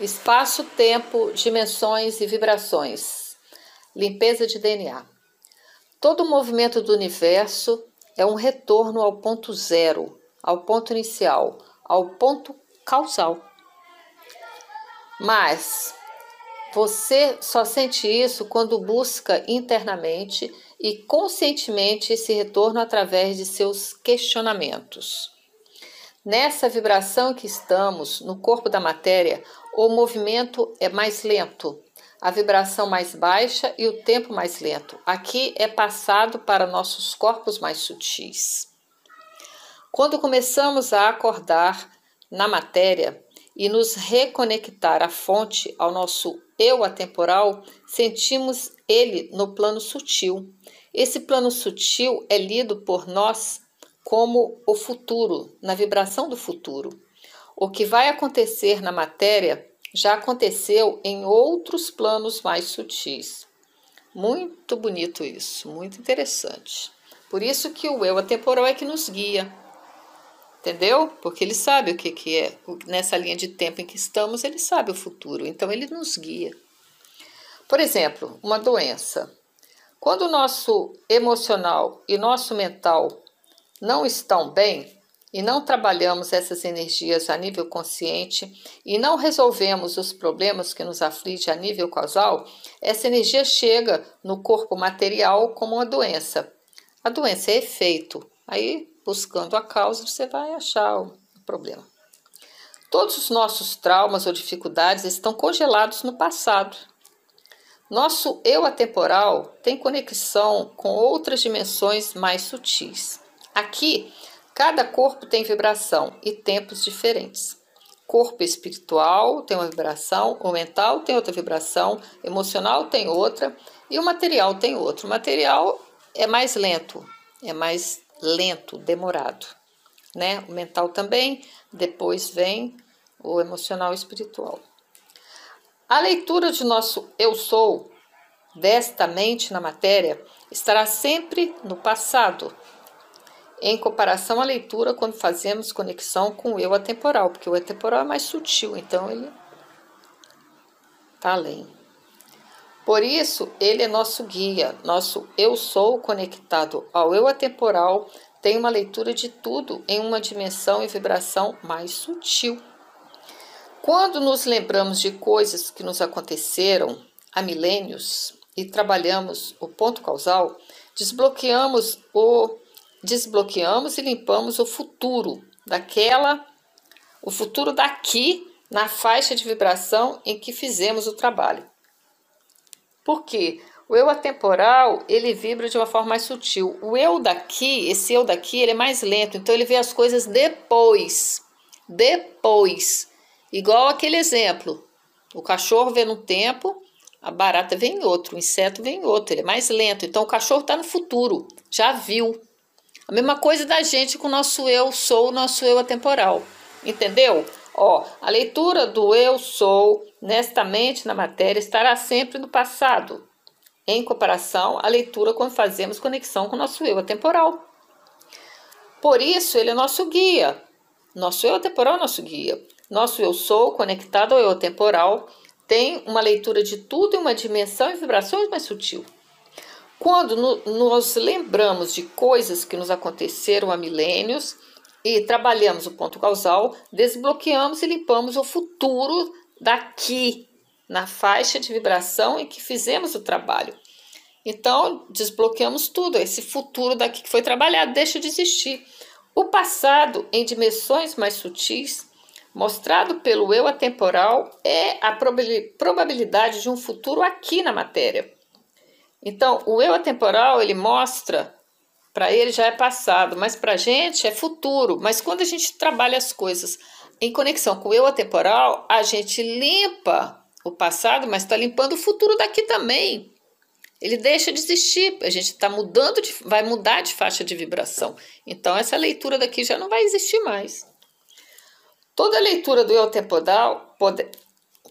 Espaço-tempo, dimensões e vibrações. Limpeza de DNA. Todo o movimento do universo é um retorno ao ponto zero, ao ponto inicial, ao ponto causal. Mas você só sente isso quando busca internamente e conscientemente esse retorno através de seus questionamentos. Nessa vibração que estamos, no corpo da matéria, o movimento é mais lento, a vibração mais baixa e o tempo mais lento. Aqui é passado para nossos corpos mais sutis. Quando começamos a acordar na matéria e nos reconectar à fonte, ao nosso eu atemporal, sentimos ele no plano sutil. Esse plano sutil é lido por nós como o futuro, na vibração do futuro. O que vai acontecer na matéria já aconteceu em outros planos mais sutis. Muito bonito isso, muito interessante. Por isso que o eu atemporal é que nos guia. Entendeu? Porque ele sabe o que, que é. Nessa linha de tempo em que estamos, ele sabe o futuro. Então ele nos guia. Por exemplo, uma doença. Quando o nosso emocional e nosso mental não estão bem e não trabalhamos essas energias a nível consciente e não resolvemos os problemas que nos afligem a nível causal, essa energia chega no corpo material como uma doença. A doença é efeito. Aí, buscando a causa, você vai achar o problema. Todos os nossos traumas ou dificuldades estão congelados no passado. Nosso eu atemporal tem conexão com outras dimensões mais sutis. Aqui, cada corpo tem vibração e tempos diferentes. Corpo espiritual tem uma vibração, o mental tem outra vibração, emocional tem outra e o material tem outro. O material é mais lento, é mais lento, demorado, né? O mental também, depois vem o emocional e espiritual. A leitura de nosso eu sou desta mente na matéria estará sempre no passado, em comparação à leitura quando fazemos conexão com o eu atemporal, porque o atemporal é mais sutil, então ele está além. Por isso, ele é nosso guia, nosso eu sou conectado ao eu atemporal, tem uma leitura de tudo em uma dimensão e vibração mais sutil. Quando nos lembramos de coisas que nos aconteceram há milênios e trabalhamos o ponto causal, desbloqueamos o desbloqueamos e limpamos o futuro daquela, o futuro daqui na faixa de vibração em que fizemos o trabalho. Por quê? O eu atemporal, ele vibra de uma forma mais sutil. O eu daqui, esse eu daqui, ele é mais lento, então ele vê as coisas depois. Depois. Igual aquele exemplo. O cachorro vê num tempo, a barata vem em outro, o inseto vem em outro, ele é mais lento. Então o cachorro está no futuro, já viu. A mesma coisa da gente com o nosso eu sou, o nosso eu atemporal. Entendeu? Ó, a leitura do eu sou nesta mente na matéria estará sempre no passado, em comparação à leitura quando fazemos conexão com o nosso eu atemporal. Por isso, ele é nosso guia. Nosso eu atemporal é nosso guia. Nosso eu sou, conectado ao eu temporal, tem uma leitura de tudo em uma dimensão e vibrações mais sutil. Quando no, nos lembramos de coisas que nos aconteceram há milênios e trabalhamos o ponto causal, desbloqueamos e limpamos o futuro daqui, na faixa de vibração em que fizemos o trabalho. Então, desbloqueamos tudo, esse futuro daqui que foi trabalhado deixa de existir. O passado, em dimensões mais sutis, mostrado pelo eu atemporal, é a probabilidade de um futuro aqui na matéria. Então, o eu atemporal, ele mostra, para ele já é passado, mas para a gente é futuro. Mas quando a gente trabalha as coisas em conexão com o eu atemporal, a gente limpa o passado, mas está limpando o futuro daqui também. Ele deixa de existir, a gente está mudando, de, vai mudar de faixa de vibração. Então, essa leitura daqui já não vai existir mais. Toda leitura do eu atemporal, pode,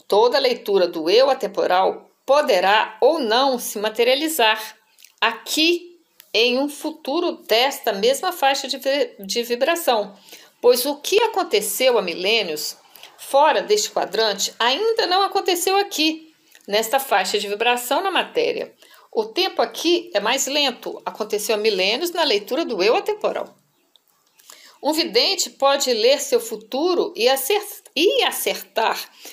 toda leitura do eu atemporal poderá ou não se materializar aqui em um futuro desta mesma faixa de, de vibração, pois o que aconteceu há milênios fora deste quadrante ainda não aconteceu aqui, nesta faixa de vibração na matéria. O tempo aqui é mais lento, aconteceu há milênios na leitura do eu atemporal. Um vidente pode ler seu futuro e acertar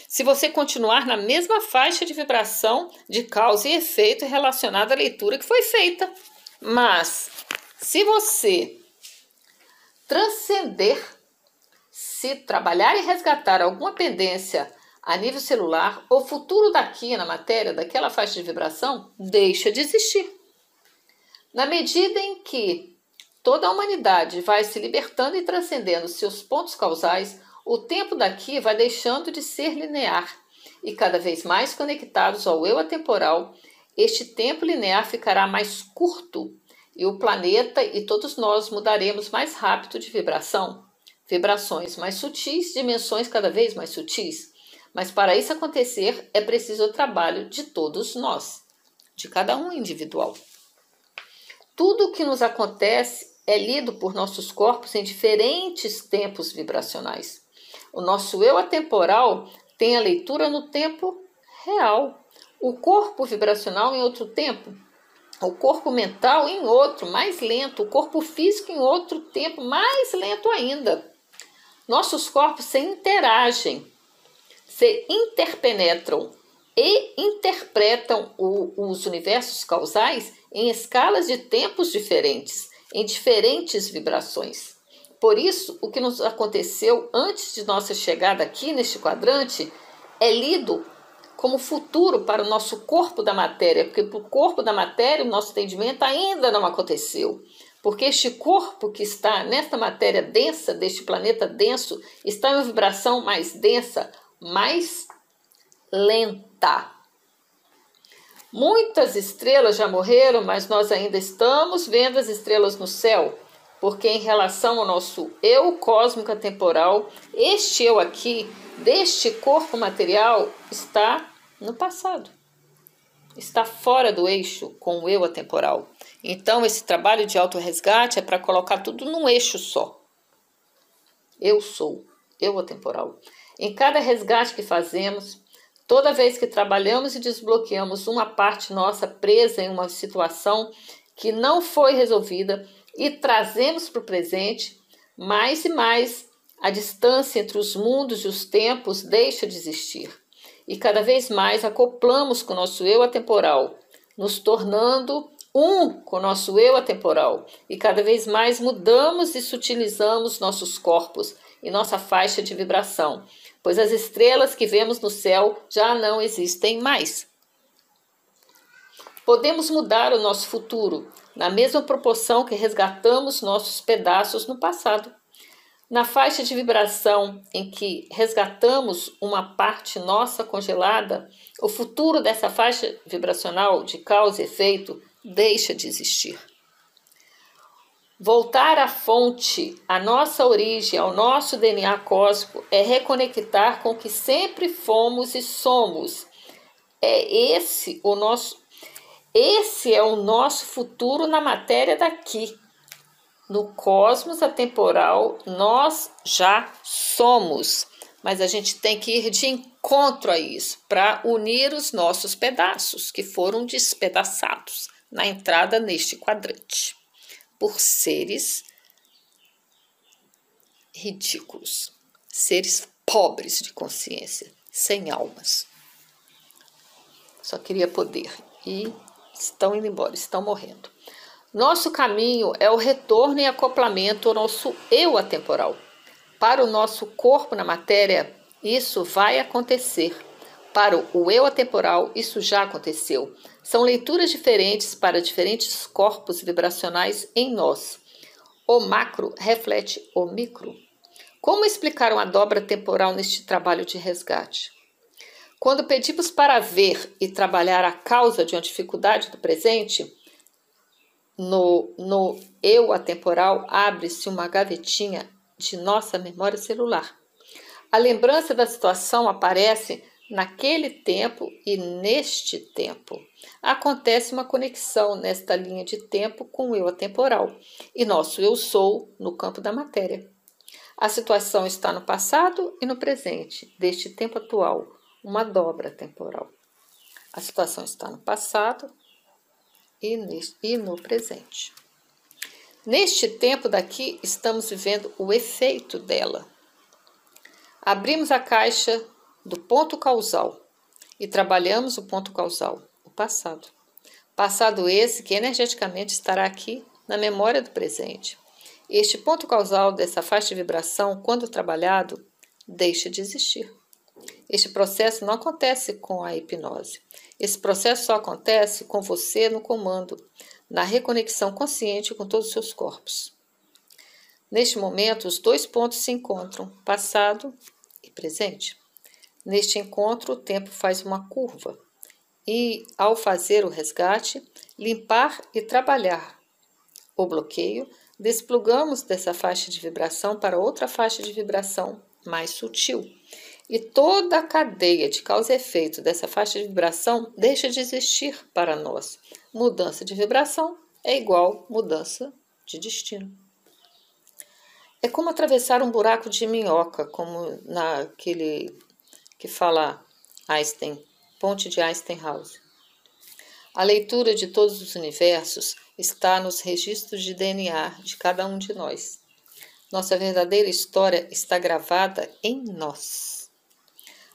se você continuar na mesma faixa de vibração de causa e efeito relacionada à leitura que foi feita. Mas, se você transcender, se trabalhar e resgatar alguma pendência a nível celular, o futuro daqui na matéria, daquela faixa de vibração, deixa de existir. Na medida em que Toda a humanidade vai se libertando e transcendendo seus pontos causais, o tempo daqui vai deixando de ser linear e cada vez mais conectados ao eu atemporal, este tempo linear ficará mais curto e o planeta e todos nós mudaremos mais rápido de vibração. Vibrações mais sutis, dimensões cada vez mais sutis. Mas para isso acontecer é preciso o trabalho de todos nós, de cada um individual. Tudo o que nos acontece é lido por nossos corpos em diferentes tempos vibracionais. O nosso eu atemporal tem a leitura no tempo real, o corpo vibracional em outro tempo, o corpo mental em outro, mais lento, o corpo físico em outro tempo, mais lento ainda. Nossos corpos se interagem, se interpenetram e interpretam o, os universos causais em escalas de tempos diferentes em diferentes vibrações. Por isso, o que nos aconteceu antes de nossa chegada aqui neste quadrante é lido como futuro para o nosso corpo da matéria, porque para o corpo da matéria o nosso entendimento ainda não aconteceu. Porque este corpo que está nesta matéria densa, deste planeta denso, está em uma vibração mais densa, mais lenta. Muitas estrelas já morreram, mas nós ainda estamos vendo as estrelas no céu, porque em relação ao nosso eu cósmico temporal, este eu aqui, deste corpo material, está no passado. Está fora do eixo com o eu atemporal. Então, esse trabalho de auto-resgate é para colocar tudo num eixo só. Eu sou, eu atemporal. Em cada resgate que fazemos, Toda vez que trabalhamos e desbloqueamos uma parte nossa presa em uma situação que não foi resolvida e trazemos para o presente, mais e mais a distância entre os mundos e os tempos deixa de existir. E cada vez mais acoplamos com o nosso eu atemporal, nos tornando um com o nosso eu atemporal. E cada vez mais mudamos e sutilizamos nossos corpos e nossa faixa de vibração pois as estrelas que vemos no céu já não existem mais. Podemos mudar o nosso futuro na mesma proporção que resgatamos nossos pedaços no passado. Na faixa de vibração em que resgatamos uma parte nossa congelada, o futuro dessa faixa vibracional de causa e efeito deixa de existir. Voltar à fonte, à nossa origem, ao nosso DNA cósmico, é reconectar com o que sempre fomos e somos. É esse o nosso esse é o nosso futuro na matéria daqui. No cosmos atemporal, nós já somos, mas a gente tem que ir de encontro a isso para unir os nossos pedaços que foram despedaçados na entrada neste quadrante por seres ridículos, seres pobres de consciência, sem almas. Só queria poder e estão indo embora, estão morrendo. Nosso caminho é o retorno e acoplamento ao nosso eu atemporal. Para o nosso corpo na matéria, isso vai acontecer. Para o eu atemporal, isso já aconteceu. São leituras diferentes para diferentes corpos vibracionais em nós. O macro reflete o micro. Como explicar uma dobra temporal neste trabalho de resgate? Quando pedimos para ver e trabalhar a causa de uma dificuldade do presente, no, no eu atemporal abre-se uma gavetinha de nossa memória celular. A lembrança da situação aparece naquele tempo e neste tempo. Acontece uma conexão nesta linha de tempo com o eu atemporal e nosso eu sou no campo da matéria. A situação está no passado e no presente, deste tempo atual, uma dobra temporal. A situação está no passado e, e no presente. Neste tempo daqui, estamos vivendo o efeito dela. Abrimos a caixa do ponto causal e trabalhamos o ponto causal, o passado. Passado esse que energeticamente estará aqui na memória do presente. Este ponto causal dessa faixa de vibração, quando trabalhado, deixa de existir. Este processo não acontece com a hipnose. Esse processo só acontece com você no comando, na reconexão consciente com todos os seus corpos. Neste momento, os dois pontos se encontram, passado e presente. Neste encontro, o tempo faz uma curva e, ao fazer o resgate, limpar e trabalhar o bloqueio, desplugamos dessa faixa de vibração para outra faixa de vibração mais sutil. E toda a cadeia de causa e efeito dessa faixa de vibração deixa de existir para nós. Mudança de vibração é igual mudança de destino. É como atravessar um buraco de minhoca, como naquele que fala Einstein, ponte de Einstein-House. A leitura de todos os universos está nos registros de DNA de cada um de nós. Nossa verdadeira história está gravada em nós.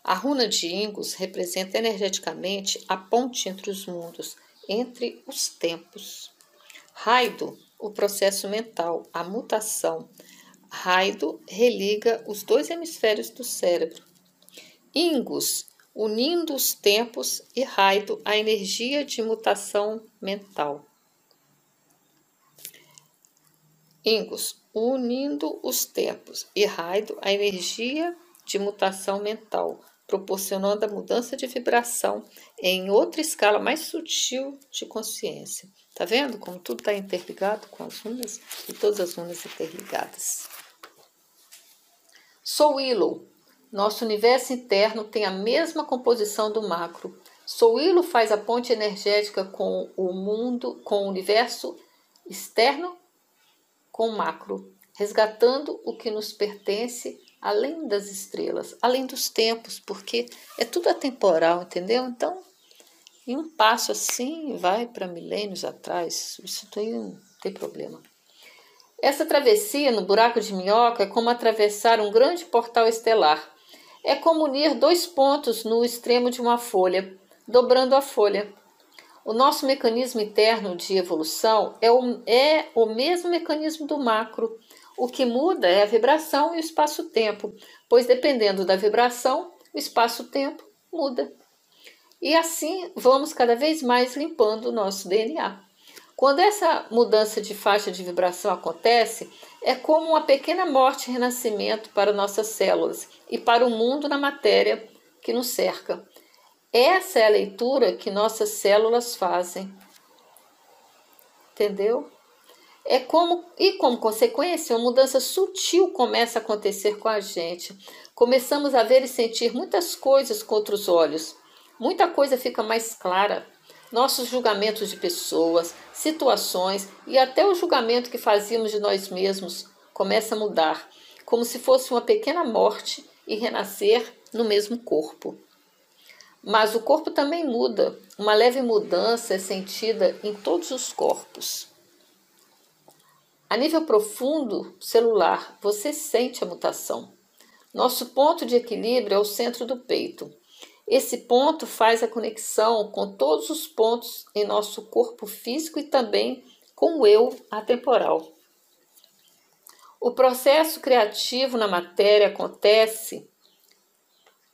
A runa de Ingus representa energeticamente a ponte entre os mundos, entre os tempos. Raido, o processo mental, a mutação. Raido religa os dois hemisférios do cérebro. Ingus, unindo os tempos, e Raido, a energia de mutação mental. Ingus, unindo os tempos, e Raido, a energia de mutação mental, proporcionando a mudança de vibração em outra escala mais sutil de consciência. Tá vendo como tudo está interligado com as runas e todas as runas interligadas? Sou Willow. Nosso universo interno tem a mesma composição do macro. Sou Willow faz a ponte energética com o mundo, com o universo externo com macro, resgatando o que nos pertence além das estrelas, além dos tempos, porque é tudo atemporal, entendeu? Então, em um passo assim, vai para milênios atrás, isso não tem problema. Essa travessia no buraco de minhoca é como atravessar um grande portal estelar. É como unir dois pontos no extremo de uma folha, dobrando a folha. O nosso mecanismo interno de evolução é o, é o mesmo mecanismo do macro. O que muda é a vibração e o espaço-tempo, pois dependendo da vibração, o espaço-tempo muda. E assim vamos cada vez mais limpando o nosso DNA. Quando essa mudança de faixa de vibração acontece, é como uma pequena morte e renascimento para nossas células e para o mundo na matéria que nos cerca. Essa é a leitura que nossas células fazem. Entendeu? É como e como consequência, uma mudança sutil começa a acontecer com a gente. Começamos a ver e sentir muitas coisas com outros olhos. Muita coisa fica mais clara. Nossos julgamentos de pessoas, situações e até o julgamento que fazíamos de nós mesmos começa a mudar, como se fosse uma pequena morte e renascer no mesmo corpo. Mas o corpo também muda. Uma leve mudança é sentida em todos os corpos. A nível profundo celular, você sente a mutação. Nosso ponto de equilíbrio é o centro do peito. Esse ponto faz a conexão com todos os pontos em nosso corpo físico e também com o eu atemporal. O processo criativo na matéria acontece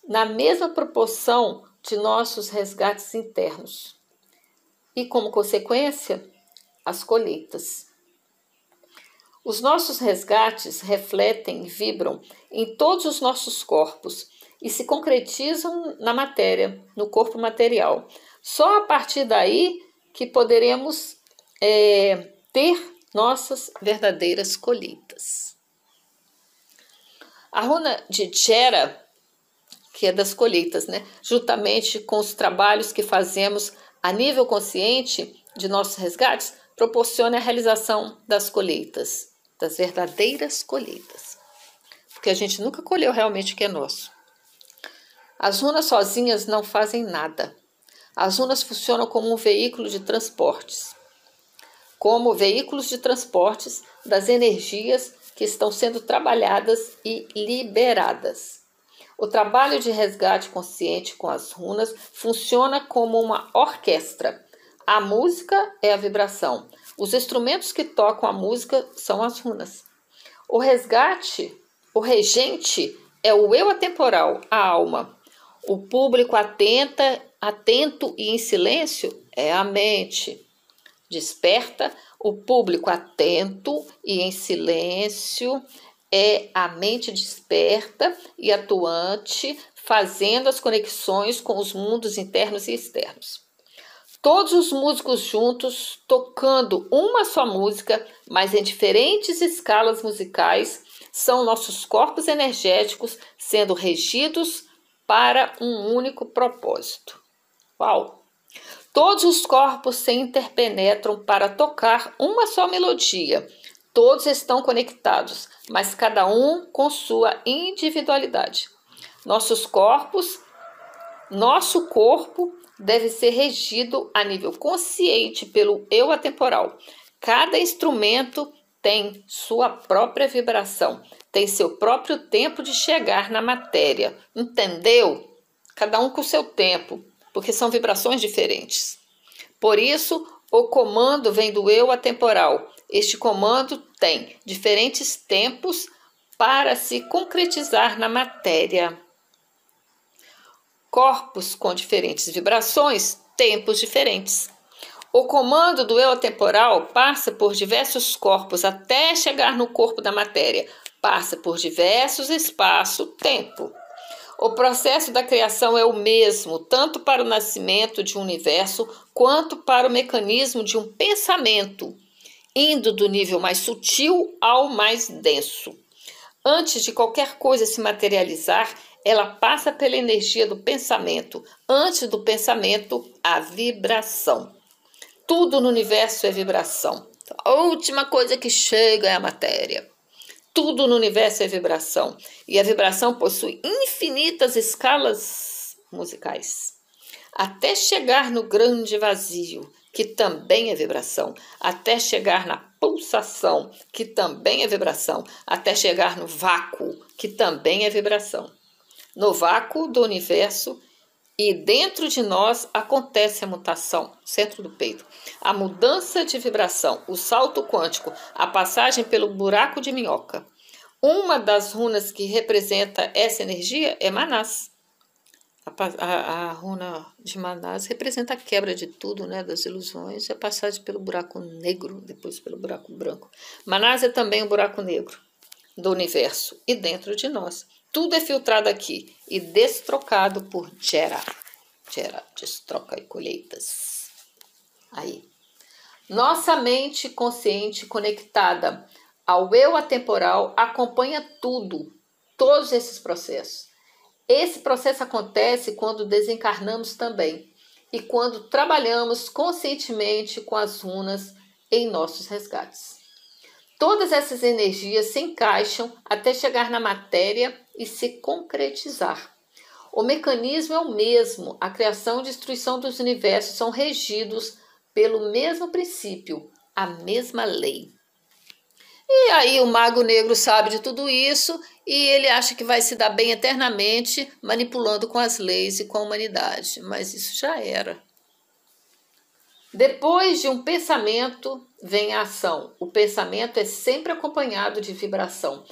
na mesma proporção de nossos resgates internos e, como consequência, as colheitas. Os nossos resgates refletem e vibram em todos os nossos corpos e se concretizam na matéria, no corpo material. Só a partir daí que poderemos é, ter nossas verdadeiras colheitas. A runa de Gera que é das colheitas, né? Juntamente com os trabalhos que fazemos a nível consciente de nossos resgates, proporciona a realização das colheitas, das verdadeiras colheitas. porque a gente nunca colheu realmente o que é nosso. As runas sozinhas não fazem nada. As runas funcionam como um veículo de transportes como veículos de transportes das energias que estão sendo trabalhadas e liberadas. O trabalho de resgate consciente com as runas funciona como uma orquestra. A música é a vibração. Os instrumentos que tocam a música são as runas. O resgate, o regente, é o eu atemporal, a alma. O público atenta, atento e em silêncio é a mente. Desperta o público atento e em silêncio é a mente desperta e atuante, fazendo as conexões com os mundos internos e externos. Todos os músicos juntos, tocando uma só música, mas em diferentes escalas musicais, são nossos corpos energéticos sendo regidos para um único propósito. Uau! Todos os corpos se interpenetram para tocar uma só melodia. Todos estão conectados, mas cada um com sua individualidade. Nossos corpos, nosso corpo deve ser regido a nível consciente pelo eu atemporal. Cada instrumento tem sua própria vibração, tem seu próprio tempo de chegar na matéria. Entendeu? Cada um com seu tempo porque são vibrações diferentes. Por isso, o comando vem do eu atemporal. Este comando tem diferentes tempos para se concretizar na matéria. Corpos com diferentes vibrações, tempos diferentes. O comando do eu atemporal passa por diversos corpos até chegar no corpo da matéria. Passa por diversos espaço-tempo. O processo da criação é o mesmo, tanto para o nascimento de um universo quanto para o mecanismo de um pensamento, indo do nível mais sutil ao mais denso. Antes de qualquer coisa se materializar, ela passa pela energia do pensamento. Antes do pensamento, a vibração. Tudo no universo é vibração. A última coisa que chega é a matéria. Tudo no universo é vibração e a vibração possui infinitas escalas musicais, até chegar no grande vazio, que também é vibração, até chegar na pulsação, que também é vibração, até chegar no vácuo, que também é vibração. No vácuo do universo e dentro de nós acontece a mutação, centro do peito, a mudança de vibração, o salto quântico, a passagem pelo buraco de minhoca. Uma das runas que representa essa energia é Manás. A, a, a, runa de Manás representa a quebra de tudo, né, das ilusões, a passagem pelo buraco negro, depois pelo buraco branco. Manás é também o buraco negro do universo e dentro de nós. Tudo é filtrado aqui e destrocado por Gera. Gera, destroca e colheitas. Aí. Nossa mente consciente conectada ao eu atemporal acompanha tudo, todos esses processos. Esse processo acontece quando desencarnamos também e quando trabalhamos conscientemente com as runas em nossos resgates. Todas essas energias se encaixam até chegar na matéria e se concretizar. O mecanismo é o mesmo, a criação e destruição dos universos são regidos pelo mesmo princípio, a mesma lei. E aí o mago negro sabe de tudo isso e ele acha que vai se dar bem eternamente manipulando com as leis e com a humanidade. Mas isso já era. Depois de um pensamento vem a ação. O pensamento é sempre acompanhado de vibração.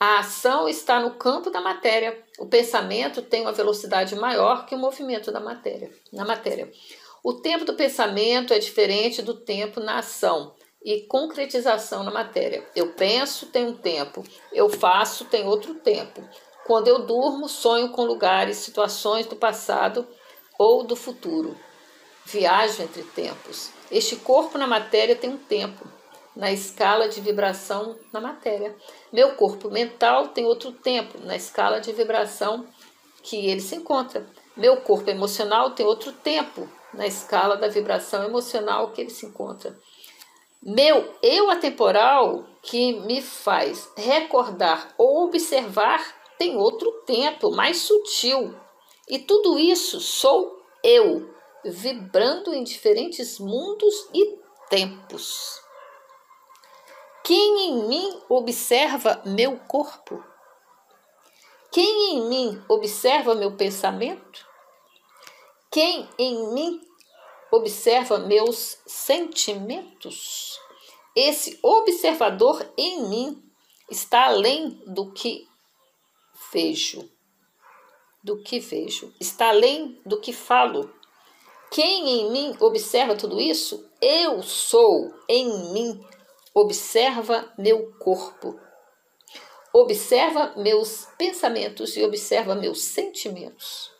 A ação está no campo da matéria. O pensamento tem uma velocidade maior que o movimento da matéria, na matéria. O tempo do pensamento é diferente do tempo na ação e concretização na matéria. Eu penso, tem um tempo. Eu faço, tem outro tempo. Quando eu durmo, sonho com lugares, situações do passado ou do futuro. Viajo entre tempos. Este corpo na matéria tem um tempo, na escala de vibração na matéria. Meu corpo mental tem outro tempo, na escala de vibração que ele se encontra. Meu corpo emocional tem outro tempo, na escala da vibração emocional que ele se encontra. Meu eu atemporal que me faz recordar ou observar tem outro tempo mais sutil. E tudo isso sou eu, vibrando em diferentes mundos e tempos. Quem em mim observa meu corpo? Quem em mim observa meu pensamento? Quem em mim observa meus sentimentos? Esse observador em mim está além do que vejo. Do que vejo. Está além do que falo. Quem em mim observa tudo isso? Eu sou em mim. Observa meu corpo. Observa meus pensamentos e observa meus sentimentos.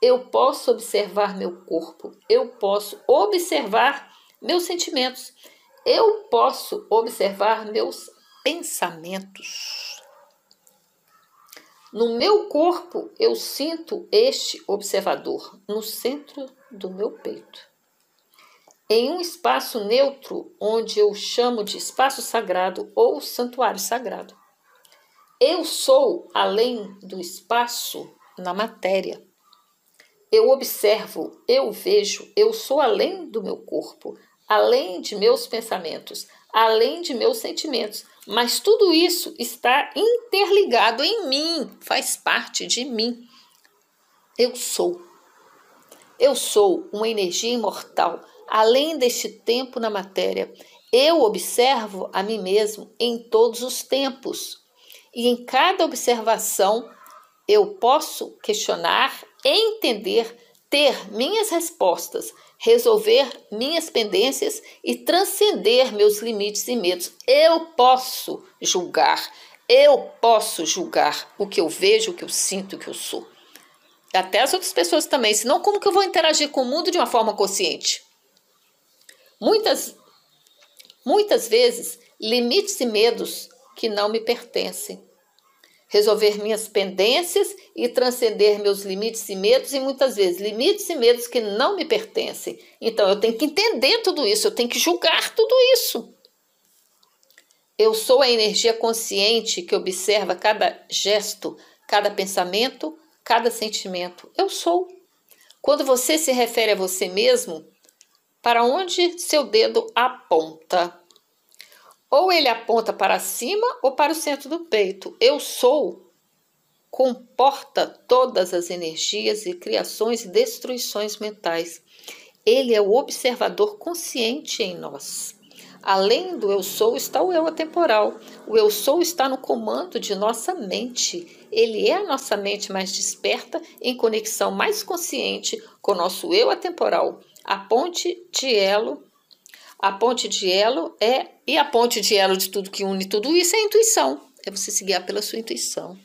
Eu posso observar meu corpo. Eu posso observar meus sentimentos. Eu posso observar meus pensamentos. No meu corpo, eu sinto este observador no centro do meu peito. Em um espaço neutro, onde eu chamo de espaço sagrado ou santuário sagrado. Eu sou além do espaço na matéria. Eu observo, eu vejo, eu sou além do meu corpo, além de meus pensamentos, além de meus sentimentos. Mas tudo isso está interligado em mim, faz parte de mim. Eu sou. Eu sou uma energia imortal, além deste tempo na matéria. Eu observo a mim mesmo em todos os tempos. E em cada observação eu posso questionar, entender, ter minhas respostas resolver minhas pendências e transcender meus limites e medos. Eu posso julgar, eu posso julgar o que eu vejo, o que eu sinto, o que eu sou. Até as outras pessoas também, senão como que eu vou interagir com o mundo de uma forma consciente? Muitas muitas vezes limites e medos que não me pertencem resolver minhas pendências e transcender meus limites e medos, e muitas vezes limites e medos que não me pertencem. Então eu tenho que entender tudo isso, eu tenho que julgar tudo isso. Eu sou a energia consciente que observa cada gesto, cada pensamento, cada sentimento. Eu sou. Quando você se refere a você mesmo, para onde seu dedo aponta? Ou ele aponta para cima ou para o centro do peito. Eu sou comporta todas as energias e criações e destruições mentais. Ele é o observador consciente em nós. Além do eu sou está o eu atemporal. O eu sou está no comando de nossa mente. Ele é a nossa mente mais desperta, em conexão mais consciente com o nosso eu atemporal. A ponte de elo a ponte de elo é. E a ponte de elo de tudo que une tudo isso é a intuição. É você se guiar pela sua intuição.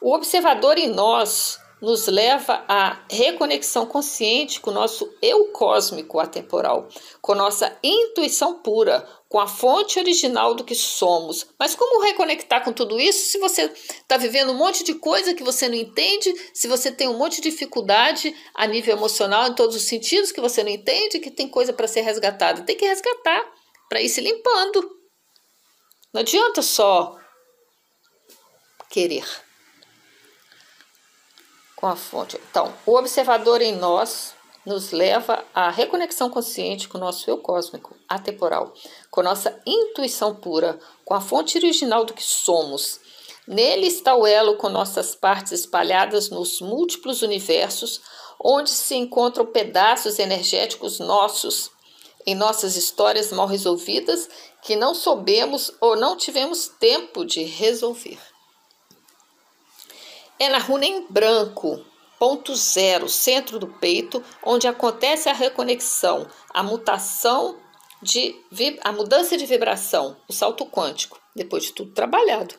O observador em nós nos leva à reconexão consciente com o nosso eu cósmico atemporal, com nossa intuição pura, com a fonte original do que somos. Mas como reconectar com tudo isso se você está vivendo um monte de coisa que você não entende, se você tem um monte de dificuldade a nível emocional em todos os sentidos que você não entende, que tem coisa para ser resgatada? Tem que resgatar para ir se limpando. Não adianta só querer com a fonte. Então, o observador em nós nos leva à reconexão consciente com o nosso eu cósmico, atemporal, com nossa intuição pura, com a fonte original do que somos. Nele está o elo com nossas partes espalhadas nos múltiplos universos, onde se encontram pedaços energéticos nossos, em nossas histórias mal resolvidas que não soubemos ou não tivemos tempo de resolver. É na runa em branco, ponto zero, centro do peito, onde acontece a reconexão, a mutação de a mudança de vibração, o salto quântico, depois de tudo trabalhado.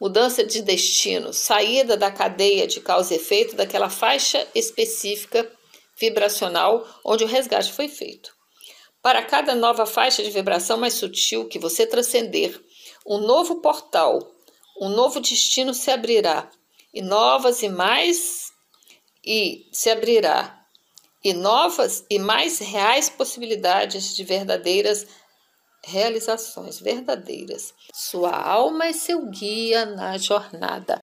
Mudança de destino, saída da cadeia de causa e efeito daquela faixa específica vibracional onde o resgate foi feito. Para cada nova faixa de vibração mais sutil que você transcender, um novo portal, um novo destino se abrirá e novas e mais e se abrirá e novas e mais reais possibilidades de verdadeiras realizações verdadeiras. Sua alma é seu guia na jornada.